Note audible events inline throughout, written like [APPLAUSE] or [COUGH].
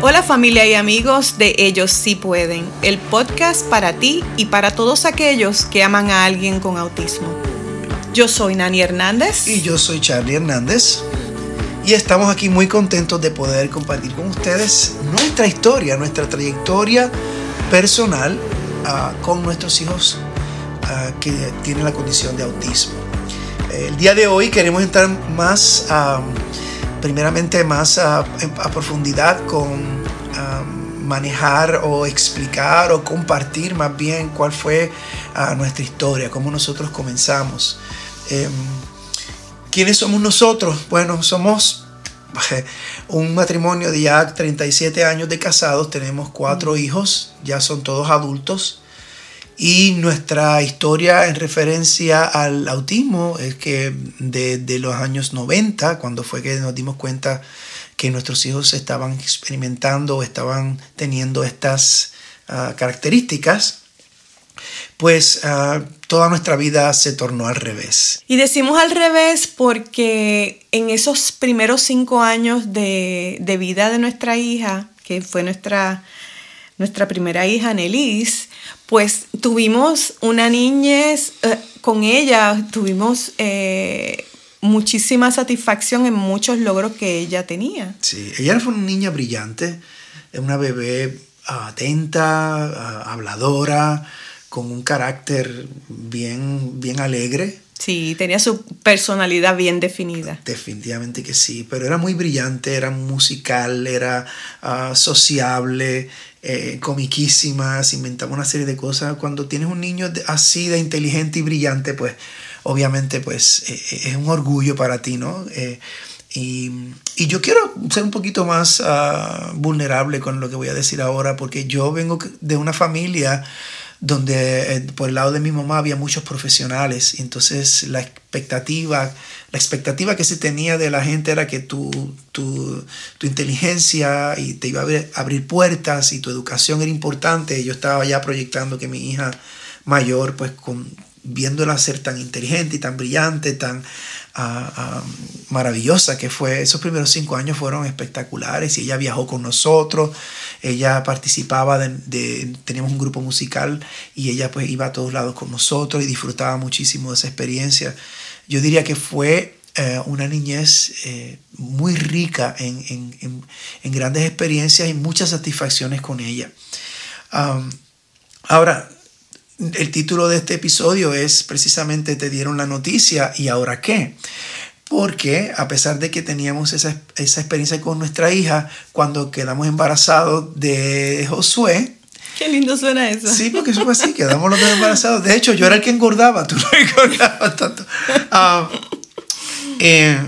Hola familia y amigos de Ellos sí pueden, el podcast para ti y para todos aquellos que aman a alguien con autismo. Yo soy Nani Hernández. Y yo soy Charlie Hernández. Y estamos aquí muy contentos de poder compartir con ustedes nuestra historia, nuestra trayectoria personal ah, con nuestros hijos ah, que tienen la condición de autismo. El día de hoy queremos entrar más, ah, primeramente más a profundidad con manejar o explicar o compartir más bien cuál fue nuestra historia, cómo nosotros comenzamos. Em, ¿Quiénes somos nosotros? Bueno, somos [LAUGHS] un matrimonio de ya 37 años de casados, tenemos cuatro hijos, ya son todos adultos. Y nuestra historia en referencia al autismo es que desde los años 90, cuando fue que nos dimos cuenta que nuestros hijos estaban experimentando o estaban teniendo estas ah, características, pues ah, toda nuestra vida se tornó al revés. Y decimos al revés porque en esos primeros cinco años de, vida de nuestra hija, que fue nuestra, nuestra primera hija, Nelis, pues tuvimos una niñez eh, con ella, tuvimos eh, muchísima satisfacción en muchos logros que ella tenía. Sí, ella fue una niña brillante, una bebé atenta, habladora, con un carácter bien, bien alegre. Sí, tenía su personalidad bien definida. Definitivamente que sí, pero era muy brillante, era musical, era ah, sociable, eh, comiquísima, se inventaba una serie de cosas. Cuando tienes un niño así de inteligente y brillante, pues obviamente pues eh, eh, es un orgullo para ti, ¿no? Y, y, yo quiero ser un poquito más ah, vulnerable con lo que voy a decir ahora, porque yo vengo de una familia donde eh, por el lado de mi mamá había muchos profesionales, entonces la expectativa, la expectativa que se tenía de la gente era que tu, tu, tu inteligencia y te iba a abrir, abrir, puertas y tu educación era importante. Yo estaba ya proyectando que mi hija mayor, pues con, viéndola ser tan inteligente y tan brillante, tan maravillosa que fue. Esos primeros cinco años fueron espectaculares y ella viajó con nosotros, ella participaba de, teníamos un grupo musical y ella pues iba a todos lados con nosotros y disfrutaba muchísimo de esa experiencia. Yo diría que fue eh, una niñez eh, muy rica en, en, grandes experiencias y muchas satisfacciones con ella. ahora, el título de este episodio es precisamente Te dieron la noticia y ahora qué. Porque a pesar de que teníamos esa, experiencia con nuestra hija, cuando quedamos embarazados de Josué, Qué lindo suena eso. Sí, porque eso fue así, quedamos los dos embarazados. De hecho, yo era el que engordaba, tú no [LAUGHS] engordabas tanto. Ah, eh,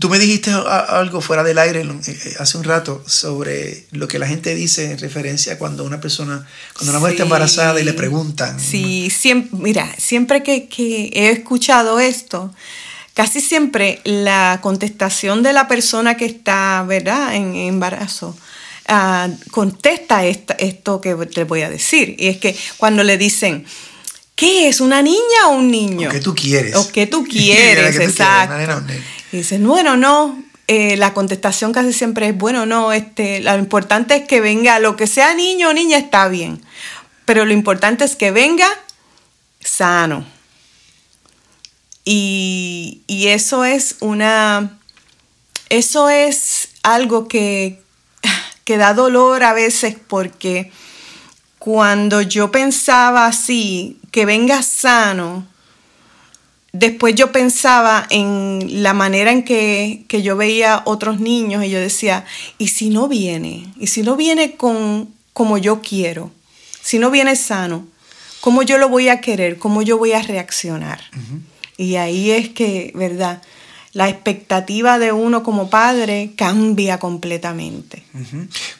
Tú me dijiste algo fuera del aire eh, eh, hace un rato sobre lo que la gente dice en referencia cuando una persona, cuando una mujer está embarazada y le preguntan. Sí, siempre, mira, siempre que, he escuchado esto, casi siempre la contestación de la persona que está, ¿verdad?, en embarazo. Ah, contesta esto que te voy a decir. Y es que cuando le dicen, ¿qué es? ¿Una niña o un niño? ¿O qué tú quieres? ¿O qué [LAUGHS] tú quieres? exacto. Dicen, bueno, no. Eh, la contestación casi siempre es, bueno, no, este, lo importante es que venga, lo que sea niño o niña está bien, pero lo importante es que venga sano. Y, y eso es una, eso es algo que, que da dolor a veces porque cuando yo pensaba así, que venga sano, Después yo pensaba en la manera en que, yo veía otros niños y yo decía, ¿y si no viene? ¿Y si no viene con como yo quiero? Si no viene sano, ¿cómo yo lo voy a querer? ¿Cómo yo voy a reaccionar? Y ahí es que, ¿verdad? La expectativa de uno como padre cambia completamente.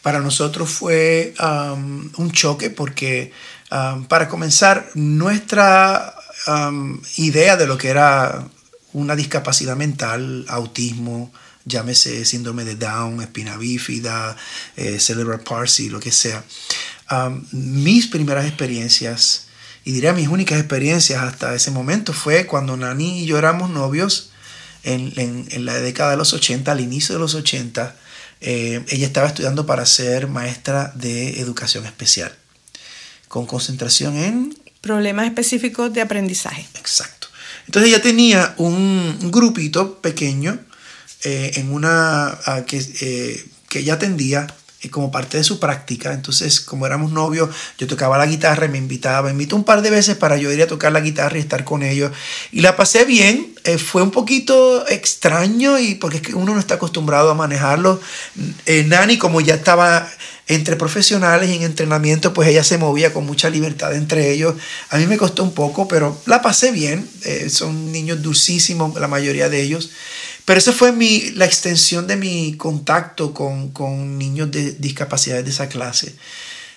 Para nosotros fue um, un choque porque, um, para comenzar, nuestra idea de lo que era una discapacidad mental, autismo, llámese síndrome de Down, espina bífida, eh, cerebral palsy, lo que sea. mis primeras experiencias, y diría mis únicas experiencias hasta ese momento, fue cuando Nani y yo éramos novios en, la década de los 80, al inicio de los 80. eh, ella estaba estudiando para ser maestra de educación especial, con concentración en... Problemas específicos de aprendizaje. Exacto. Entonces ella tenía un, grupito pequeño eh, en una ah, que, eh, que ella atendía como parte de su práctica. Entonces, como éramos novios, yo tocaba la guitarra me invitaba, me invitó un par de veces para yo ir a tocar la guitarra y estar con ellos. Y la pasé bien, eh, fue un poquito extraño y porque es que uno no está acostumbrado a manejarlo. Eh, Nani, como ya estaba entre profesionales y en entrenamiento, pues ella se movía con mucha libertad entre ellos. A mí me costó un poco, pero la pasé bien. Eh, son niños dulcísimos, la mayoría de ellos. Pero eso fue mi, la extensión de mi contacto con, con niños de discapacidades de esa clase.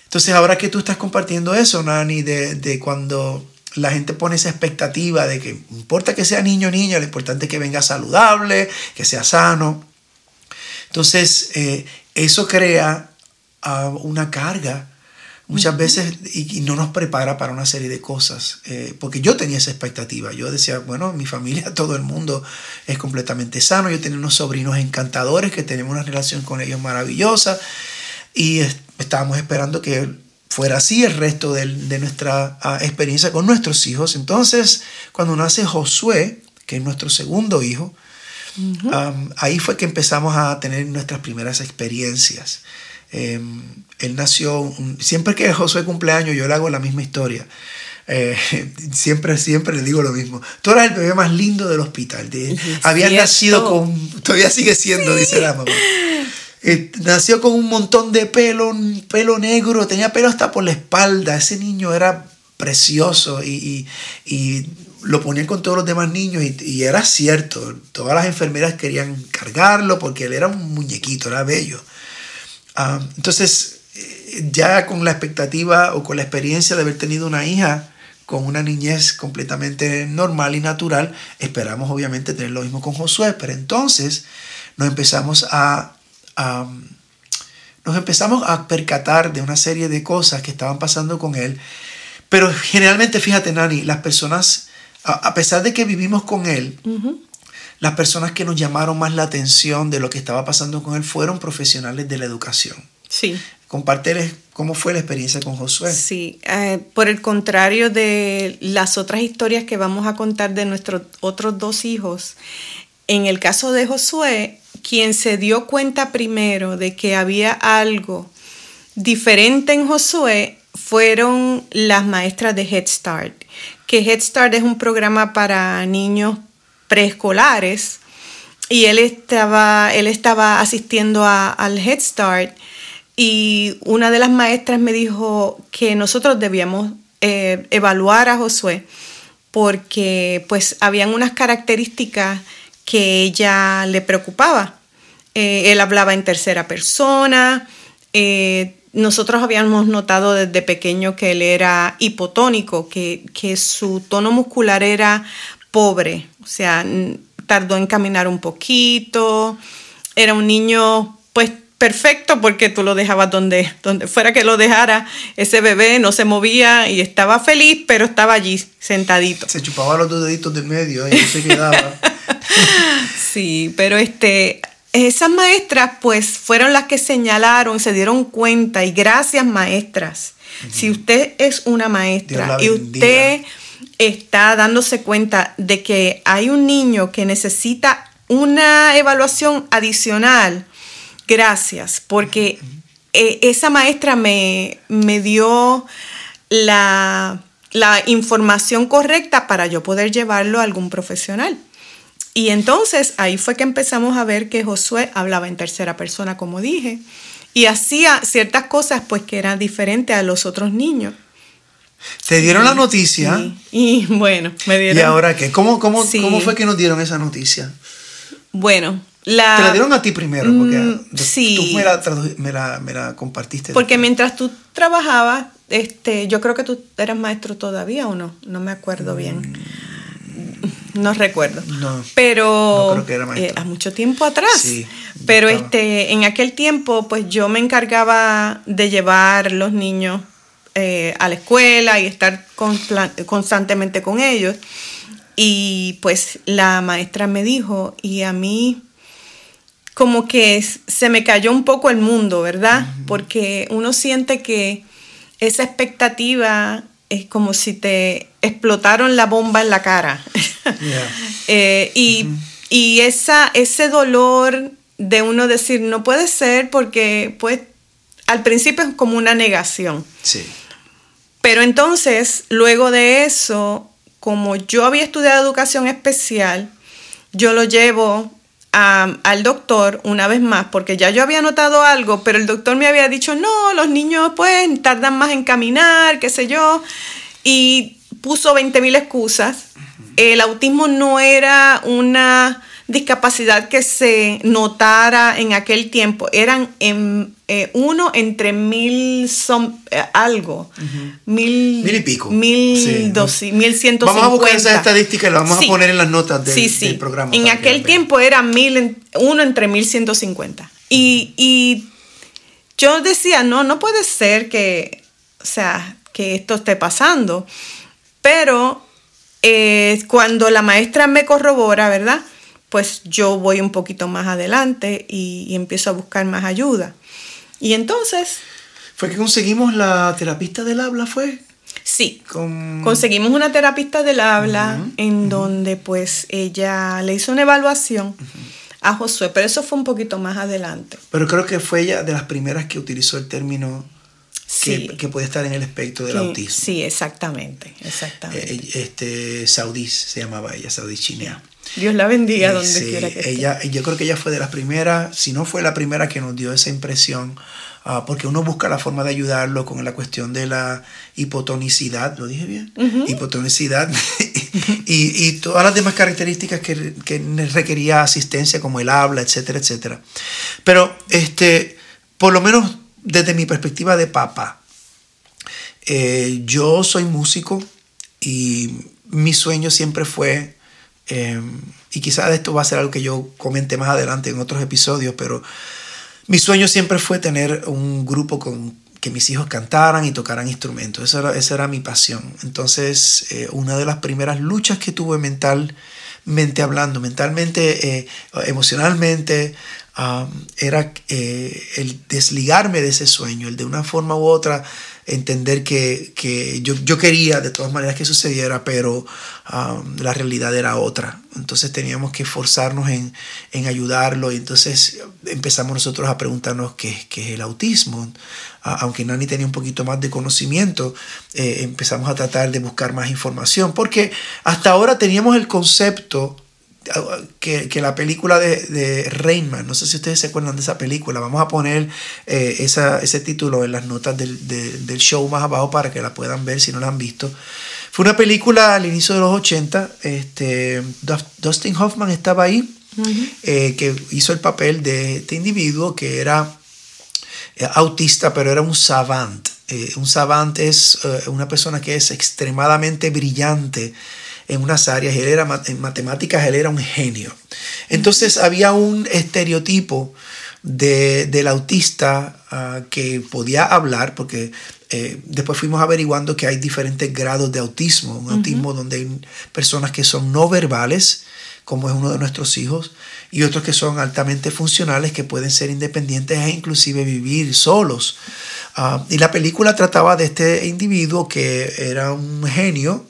Entonces, ahora que tú estás compartiendo eso, Nani, de, de cuando la gente pone esa expectativa de que importa que sea niño o niña, lo importante es que venga saludable, que sea sano. Entonces, eh, eso crea uh, una carga muchas veces y, no nos prepara para una serie de cosas. Eh, porque yo tenía esa expectativa. Yo decía, bueno, mi familia, [LAUGHS] todo el mundo es completamente sano. Yo tenía unos sobrinos encantadores que tenemos una relación con ellos maravillosa. Y estábamos esperando que fuera así el resto de, nuestra ah, experiencia con nuestros hijos. Entonces, cuando nace Josué, que es nuestro segundo hijo, ahí fue que empezamos a tener nuestras primeras experiencias. Em, él nació, siempre que Josué cumpleaños yo le hago la misma historia. Eh, [LAUGHS] siempre, siempre le digo lo mismo. Tú eras el bebé más lindo del hospital. había nacido con, todavía sigue siendo, dice la mamá. Eh, nació con un montón de pelo, pelo negro, tenía pelo hasta por la espalda. Ese niño era precioso y, y, lo ponían con todos los demás niños y, y, era cierto. Todas las enfermeras querían cargarlo porque él era un muñequito, era bello. Ah, entonces, eh, ya con la expectativa o con la experiencia de haber tenido una hija con una niñez completamente normal y natural, esperamos obviamente tener lo mismo con Josué, pero entonces nos empezamos a, nos empezamos a percatar de una serie de cosas que estaban pasando con él, pero generalmente, fíjate Nani, las personas, a, pesar de que vivimos con él, las personas que nos llamaron más la atención de lo que estaba pasando con él fueron profesionales de la educación. Sí. Compárteles cómo fue la experiencia con Josué. Sí, eh, por el contrario de las otras historias que vamos a contar de nuestros otros dos hijos, en el caso de Josué, quien se dio cuenta primero de que había algo diferente en Josué fueron las maestras de Head Start, que Head Start es un programa para niños preescolares y él estaba, él estaba asistiendo al Head Start y una de las maestras me dijo que nosotros debíamos eh, evaluar a Josué porque pues habían unas características que ella le preocupaba. Eh, él hablaba en tercera persona, eh, nosotros habíamos notado desde pequeño que él era hipotónico, que, que su tono muscular era pobre, o sea, tardó en caminar un poquito, era un niño pues perfecto porque tú lo dejabas donde, donde fuera que lo dejara, ese bebé no se movía y estaba feliz, pero estaba allí sentadito. Se chupaba los dos deditos del medio y se quedaba. [LAUGHS] sí, pero este, esas maestras pues fueron las que señalaron, se dieron cuenta y gracias maestras. Si usted es una maestra y usted está dándose cuenta de que hay un niño que necesita una evaluación adicional, gracias, porque eh, esa maestra me, me dio la, la, información correcta para yo poder llevarlo a algún profesional. Y entonces ahí fue que empezamos a ver que Josué hablaba en tercera persona, como dije, y hacía ciertas cosas pues que eran diferentes a los otros niños. Te dieron la noticia. Y bueno, me dieron. ¿Y ahora qué? ¿Cómo, cómo, ¿Cómo fue que nos dieron esa noticia? Bueno, la... Te la dieron a ti primero, porque mm, sí. tú me la, me la, me la compartiste. Porque mientras tú trabajabas, este, yo creo que tú eras maestro todavía o no, no me acuerdo bien. Mm. No recuerdo. No. Pero no creo que era maestro. Eh, a mucho tiempo atrás. Sí, pero este, en aquel tiempo, pues yo me encargaba de llevar los niños eh, a la escuela y estar constantemente con ellos. Y pues la maestra me dijo, y a mí como que se me cayó un poco el mundo, ¿verdad? Porque uno siente que esa expectativa es como si te explotaron la bomba en la cara. [LAUGHS] Eh, y, esa, ese dolor de uno decir, no puede ser porque pues al principio es como una negación. Sí. Pero entonces, luego de eso, como yo había estudiado educación especial, yo lo llevo al doctor una vez más, porque ya yo había notado algo, pero el doctor me había dicho, no, los niños pues tardan más en caminar, qué sé yo, y puso 20.000 excusas. El autismo no era una discapacidad que se notara en aquel tiempo. Eran en, eh, uno entre mil son, eh, algo. mil, mil y pico. Mil, dos, mil ciento Vamos a buscar esa estadística y la vamos a poner en las notas del, sí, programa. En aquel tiempo era mil, uno entre mil ciento cincuenta. Y, y yo decía, no, no puede ser que, o sea, que esto esté pasando. Pero eh, cuando la maestra me corrobora, ¿verdad? Pues yo voy un poquito más adelante y, empiezo a buscar más ayuda. Y entonces... ¿Fue que conseguimos la terapista del habla, fue? Sí, conseguimos una terapista del habla en donde pues ella le hizo una evaluación a Josué, pero eso fue un poquito más adelante. Pero creo que fue ella de las primeras que utilizó el término que, puede estar en el espectro del autismo. Sí, exactamente, exactamente. Eh, este, Saudis se llamaba ella, Saudis Chinea. Dios la bendiga donde quiera que ella, esté. Yo creo que ella fue de las primeras, si no fue la primera que nos dio esa impresión, ah, porque uno busca la forma de ayudarlo con la cuestión de la hipotonicidad, ¿lo dije bien? Hipotonicidad [LAUGHS] y, y, todas las demás características que, que, requería asistencia, como el habla, etcétera, etcétera. Pero, este, por lo menos desde mi perspectiva de papá, eh, yo soy músico y mi sueño siempre fue Em, y quizás esto va a ser algo que yo comente más adelante en otros episodios, pero mi sueño siempre fue tener un grupo con que mis hijos cantaran y tocaran instrumentos. Esa era, esa era mi pasión. Entonces, eh, una de las primeras luchas que tuve mentalmente hablando, mentalmente, eh, emocionalmente, era eh, el desligarme de ese sueño, el de una forma u otra entender que, yo, yo, quería de todas maneras que sucediera, pero um, la realidad era otra. Entonces teníamos que esforzarnos en, ayudarlo y entonces empezamos nosotros a preguntarnos qué, qué es el autismo. aunque Nani tenía un poquito más de conocimiento, eh, empezamos a tratar de buscar más información, porque hasta ahora teníamos el concepto que, la película de, de Rainman, no sé si ustedes se acuerdan de esa película, vamos a poner eh, ese título en las notas del, del, show más abajo para que la puedan ver si no la han visto. Fue una película al inicio de los 80, este, Dustin Hoffman estaba ahí, eh, que hizo el papel de este individuo que era eh, autista, pero era un savant. un savant es una persona que es extremadamente brillante en unas áreas, él era en matemáticas, él era un genio. Entonces había un estereotipo de, del autista ah, que podía hablar, porque eh, después fuimos averiguando que hay diferentes grados de autismo, un autismo donde hay personas que son no verbales, como es uno de nuestros hijos, y otros que son altamente funcionales, que pueden ser independientes e inclusive vivir solos. Ah, y la película trataba de este individuo que era un genio,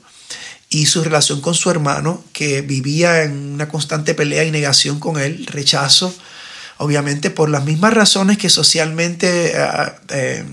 y su relación con su hermano, que vivía en una constante pelea y negación con él, rechazo, obviamente por las mismas razones que socialmente ah, eh,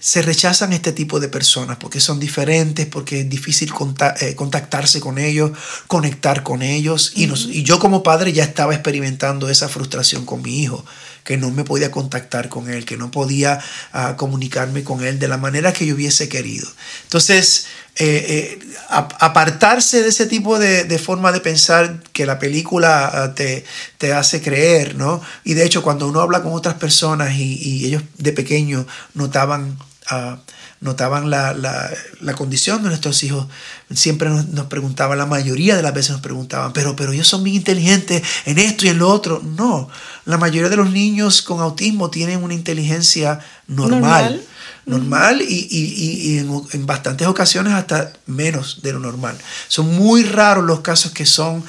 se rechazan este tipo de personas, porque son diferentes, porque es difícil eh, contactarse con ellos, conectar con ellos. y, y yo como padre ya estaba experimentando esa frustración con mi hijo que no me podía contactar con él, que no podía ah, comunicarme con él de la manera que yo hubiese querido. Entonces, eh, eh, apartarse de ese tipo de, forma de pensar que la película ah, te, te, hace creer, ¿no? Y de hecho, cuando uno habla con otras personas y, ellos de pequeño notaban... Uh, notaban la, la, la, condición de nuestros hijos, siempre nos, nos, preguntaban, la mayoría de las veces nos preguntaban, pero, pero ellos son muy inteligentes en esto y en lo otro. No, la mayoría de los niños con autismo tienen una inteligencia normal. normal y, en, bastantes ocasiones hasta menos de lo normal. Son muy raros los casos que son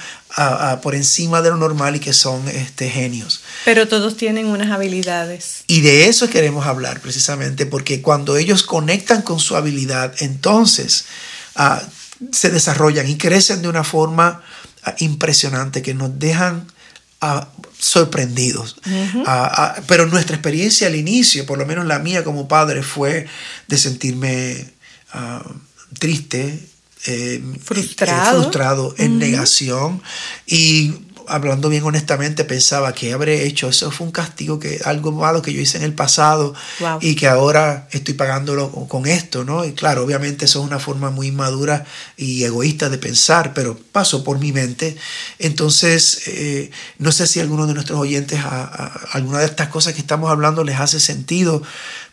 por encima de lo normal y que son este, genios. Pero todos tienen unas habilidades. Y de eso queremos hablar precisamente, porque cuando ellos conectan con su habilidad, entonces ah, se desarrollan y crecen de una forma ah, impresionante que nos dejan sorprendidos. pero nuestra experiencia al inicio, por lo menos la mía como padre, fue de sentirme triste, eh, frustrado, eh, frustrado. en negación y hablando bien honestamente, pensaba que habré hecho. Eso fue un castigo, que algo malo que yo hice en el pasado y que ahora estoy pagándolo con, esto, ¿no? Y claro, obviamente eso es una forma muy inmadura y egoísta de pensar, pero pasó por mi mente. Entonces, eh, no sé si a alguno de nuestros oyentes, a, alguna de estas cosas que estamos hablando les hace sentido,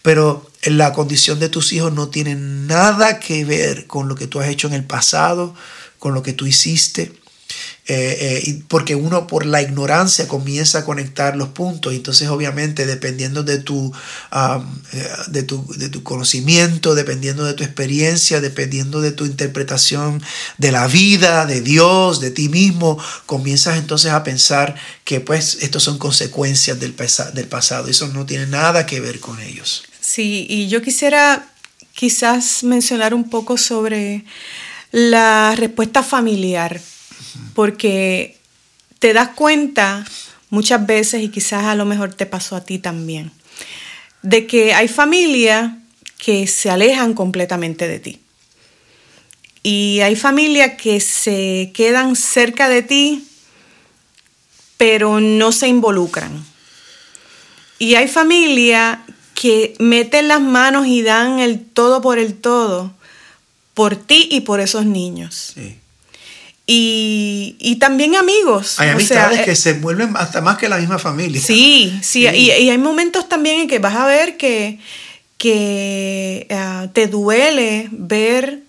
pero la condición de tus hijos no tiene nada que ver con lo que tú has hecho en el pasado, con lo que tú hiciste. Eh, eh, porque uno por la ignorancia comienza a conectar los puntos. Entonces obviamente dependiendo de tu, eh, de tu, de tu conocimiento, dependiendo de tu experiencia, dependiendo de tu interpretación de la vida, de Dios, de ti mismo, comienzas entonces a pensar que pues estos son consecuencias del, del pasado, eso no tiene nada que ver con ellos. Sí, y yo quisiera quizás mencionar un poco sobre la respuesta familiar porque te das cuenta muchas veces, y quizás a lo mejor te pasó a ti también, de que hay familias que se alejan completamente de ti. Y hay familias que se quedan cerca de ti, pero no se involucran. Y hay familias que meten las manos y dan el todo por el todo por ti y por esos niños. Sí. Y, también amigos. Hay amistades que eh, se vuelven hasta más que la misma familia. Sí, sí, Y, hay momentos también en que vas a ver que, que ah, te duele ver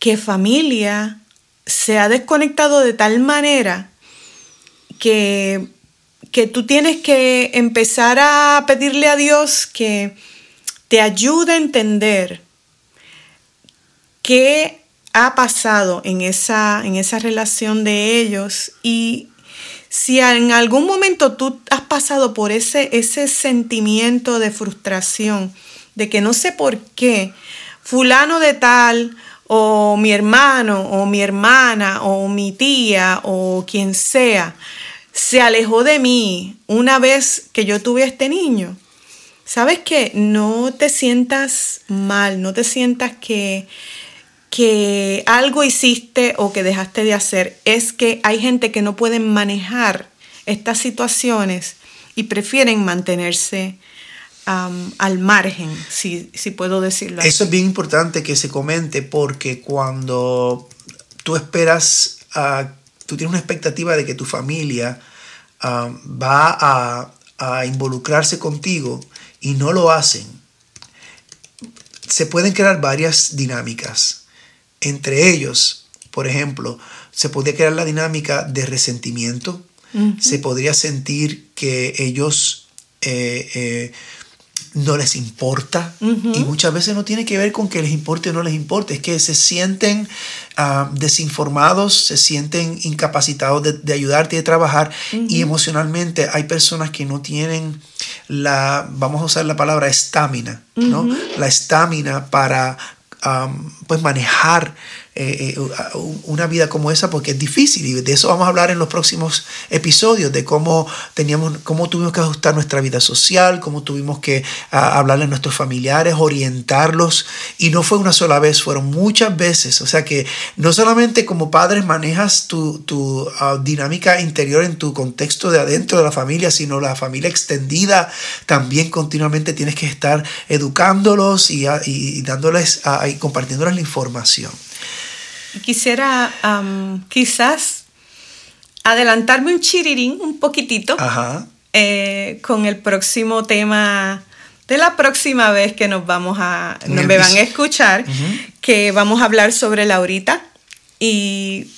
que familia se ha desconectado de tal manera que, que tú tienes que empezar a pedirle a Dios que te ayude a entender que ha pasado en esa, en esa relación de ellos y si en algún momento tú has pasado por ese, ese sentimiento de frustración, de que no sé por qué fulano de tal o mi hermano o mi hermana o mi tía o quien sea se alejó de mí una vez que yo tuve a este niño. ¿Sabes qué? No te sientas mal, no te sientas que que algo hiciste o que dejaste de hacer, es que hay gente que no pueden manejar estas situaciones y prefieren mantenerse al margen, si, puedo decirlo Eso es bien importante que se comente porque cuando tú esperas, tú tienes una expectativa de que tu familia va a, a involucrarse contigo y no lo hacen, se pueden crear varias dinámicas entre ellos, por ejemplo, se podría crear la dinámica de resentimiento, se podría sentir que ellos eh, eh, no les importa y muchas veces no tiene que ver con que les importe o no les importe, es que se sienten ah, desinformados, se sienten incapacitados de, ayudarte y de trabajar y emocionalmente hay personas que no tienen la, vamos a usar la palabra estamina, ¿no? La estamina para pues manejar eh, eh, una vida como esa porque es difícil y de eso vamos a hablar en los próximos episodios de cómo teníamos cómo tuvimos que ajustar nuestra vida social cómo tuvimos que hablarle a nuestros familiares orientarlos y no fue una sola vez fueron muchas veces. O sea que no solamente como padres manejas tu, tu ah, dinámica interior en tu contexto de adentro de la familia sino la familia extendida también continuamente tienes que estar educándolos y, y dándoles y compartiéndoles la información Quisiera quizás adelantarme un chirirín, un poquitito, eh, con el próximo tema de la próxima vez que nos vamos a, nos me van a escuchar, que vamos a hablar sobre Laurita y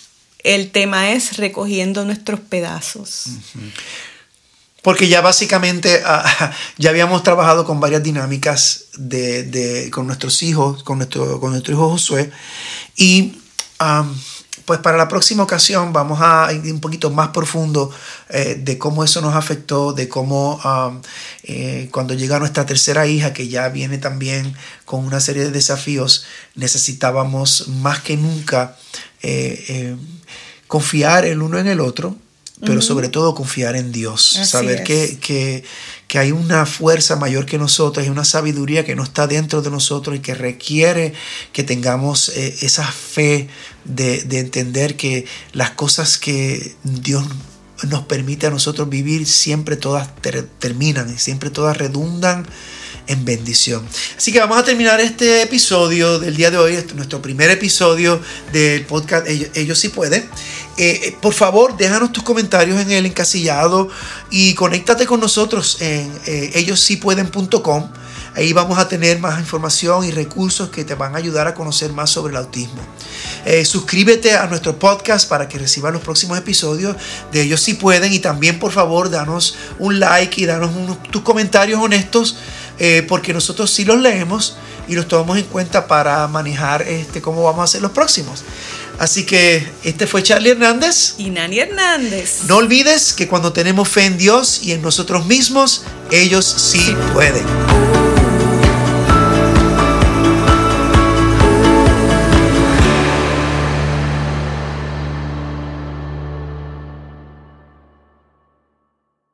el tema es recogiendo nuestros pedazos. porque ya básicamente ah, [LAUGHS] ya habíamos trabajado con varias dinámicas de, con nuestros hijos, con nuestro, con nuestro hijo Josué. Y pues para la próxima ocasión vamos a ir un poquito más profundo eh, de cómo eso nos afectó, de cómo eh, cuando llega nuestra tercera hija, que ya viene también con una serie de desafíos, necesitábamos más que nunca eh, confiar el uno en el otro, pero sobre todo confiar en Dios, saber que, que, que, hay una fuerza mayor que nosotros, hay una sabiduría que no está dentro de nosotros y que requiere que tengamos eh, esa fe de, de, entender que las cosas que Dios nos permite a nosotros vivir siempre todas terminan y siempre todas redundan en bendición. Así que vamos a terminar este episodio del día de hoy, este nuestro primer episodio del podcast Ellos, sí pueden. Eh, eh, por favor, déjanos tus comentarios en el encasillado y conéctate con nosotros en eh, ellossípueden.com. Ahí vamos a tener más información y recursos que te van a ayudar a conocer más sobre el autismo. suscríbete a nuestro podcast para que recibas los próximos episodios de Ellos sí pueden y también por favor danos un like y danos tus comentarios honestos eh, porque nosotros sí los leemos y los tomamos en cuenta para manejar este, cómo vamos a hacer los próximos. Así que este fue Charlie Hernández. Y Nani Hernández. No olvides que cuando tenemos fe en Dios y en nosotros mismos, ellos sí pueden.